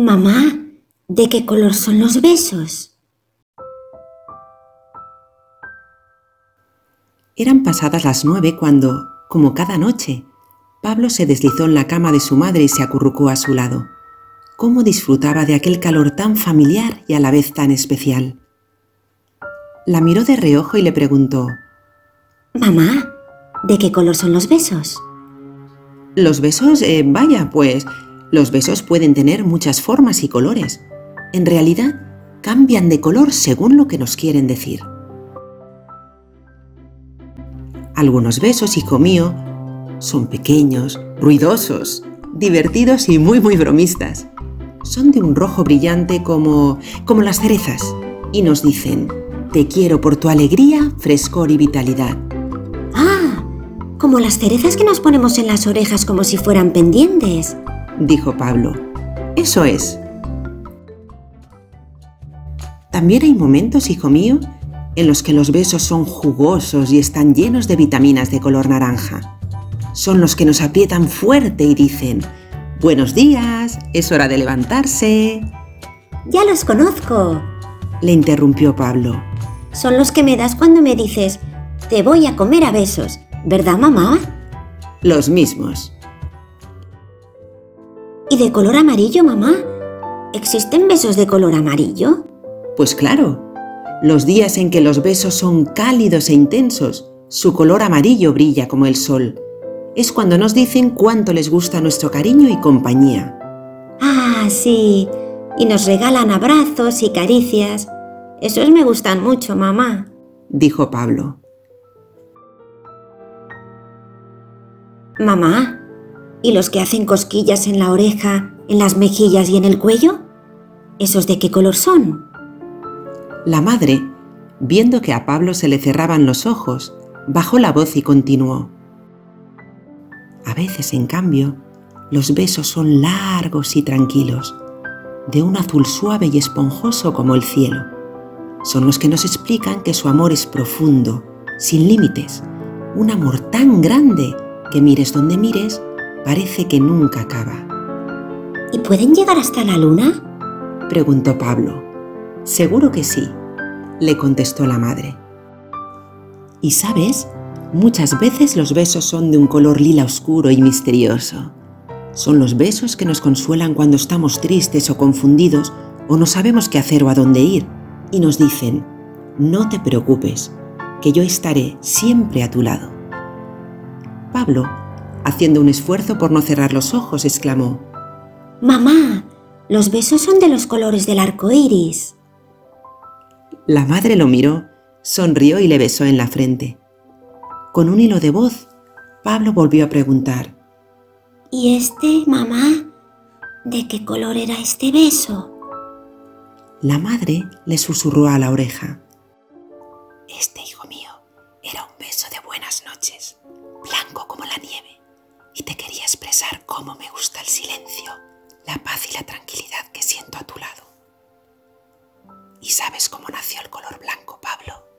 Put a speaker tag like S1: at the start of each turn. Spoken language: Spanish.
S1: Mamá, ¿de qué color son los besos?
S2: Eran pasadas las nueve cuando, como cada noche, Pablo se deslizó en la cama de su madre y se acurrucó a su lado. Cómo disfrutaba de aquel calor tan familiar y a la vez tan especial. La miró de reojo y le preguntó,
S1: Mamá, ¿de qué color son los besos?
S2: Los besos, eh, vaya, pues, los besos pueden tener muchas formas y colores. En realidad, cambian de color según lo que nos quieren decir. Algunos besos, hijo mío, son pequeños, ruidosos, divertidos y muy muy bromistas. Son de un rojo brillante como como las cerezas y nos dicen: "Te quiero por tu alegría, frescor y vitalidad."
S1: Ah, como las cerezas que nos ponemos en las orejas como si fueran pendientes,
S2: dijo Pablo. Eso es. También hay momentos, hijo mío, en los que los besos son jugosos y están llenos de vitaminas de color naranja. Son los que nos aprietan fuerte y dicen, Buenos días, es hora de levantarse.
S1: Ya los conozco,
S2: le interrumpió Pablo.
S1: Son los que me das cuando me dices, te voy a comer a besos, ¿verdad mamá?
S2: Los mismos.
S1: ¿Y de color amarillo, mamá? ¿Existen besos de color amarillo?
S2: Pues claro. Los días en que los besos son cálidos e intensos, su color amarillo brilla como el sol. Es cuando nos dicen cuánto les gusta nuestro cariño y compañía.
S1: Ah, sí. Y nos regalan abrazos y caricias. Esos me gustan mucho, mamá,
S2: dijo Pablo.
S1: Mamá, ¿Y los que hacen cosquillas en la oreja, en las mejillas y en el cuello? ¿Esos de qué color son?
S2: La madre, viendo que a Pablo se le cerraban los ojos, bajó la voz y continuó. A veces, en cambio, los besos son largos y tranquilos, de un azul suave y esponjoso como el cielo. Son los que nos explican que su amor es profundo, sin límites, un amor tan grande que mires donde mires, parece que nunca acaba.
S1: ¿Y pueden llegar hasta la luna?
S2: preguntó Pablo. Seguro que sí, le contestó la madre. Y sabes, muchas veces los besos son de un color lila oscuro y misterioso. Son los besos que nos consuelan cuando estamos tristes o confundidos o no sabemos qué hacer o a dónde ir y nos dicen, no te preocupes, que yo estaré siempre a tu lado. Pablo Haciendo un esfuerzo por no cerrar los ojos, exclamó:
S1: Mamá, los besos son de los colores del arco iris.
S2: La madre lo miró, sonrió y le besó en la frente. Con un hilo de voz, Pablo volvió a preguntar:
S1: ¿Y este, mamá? ¿De qué color era este beso?
S2: La madre le susurró a la oreja. la paz y la tranquilidad que siento a tu lado. ¿Y sabes cómo nació el color blanco, Pablo?